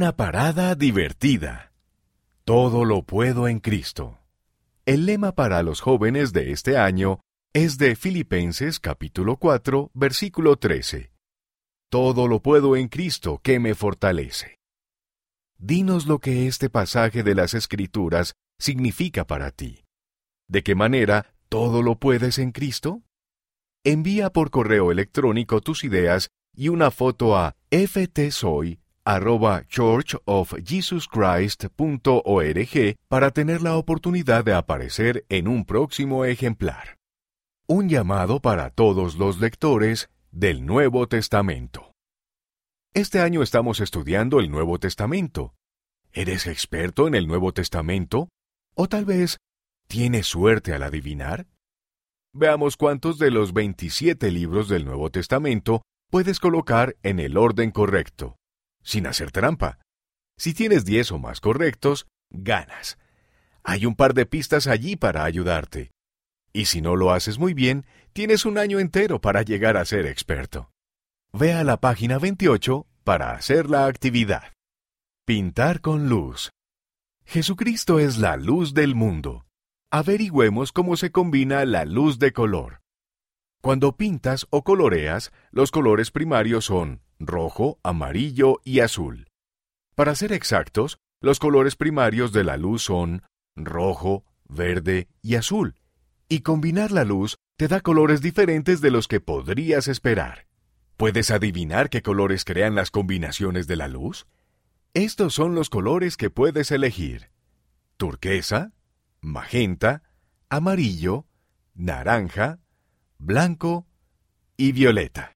Una parada divertida. Todo lo puedo en Cristo. El lema para los jóvenes de este año es de Filipenses capítulo 4, versículo 13. Todo lo puedo en Cristo que me fortalece. Dinos lo que este pasaje de las Escrituras significa para ti. ¿De qué manera todo lo puedes en Cristo? Envía por correo electrónico tus ideas y una foto a ftsoy@churchofjesuschrist.org para tener la oportunidad de aparecer en un próximo ejemplar. Un llamado para todos los lectores del Nuevo Testamento. Este año estamos estudiando el Nuevo Testamento. ¿Eres experto en el Nuevo Testamento? ¿O tal vez tienes suerte al adivinar? Veamos cuántos de los 27 libros del Nuevo Testamento puedes colocar en el orden correcto, sin hacer trampa. Si tienes 10 o más correctos, ganas. Hay un par de pistas allí para ayudarte. Y si no lo haces muy bien, tienes un año entero para llegar a ser experto. Ve a la página 28 para hacer la actividad. Pintar con luz. Jesucristo es la luz del mundo averigüemos cómo se combina la luz de color. Cuando pintas o coloreas, los colores primarios son rojo, amarillo y azul. Para ser exactos, los colores primarios de la luz son rojo, verde y azul, y combinar la luz te da colores diferentes de los que podrías esperar. ¿Puedes adivinar qué colores crean las combinaciones de la luz? Estos son los colores que puedes elegir. Turquesa, magenta, amarillo, naranja, blanco y violeta.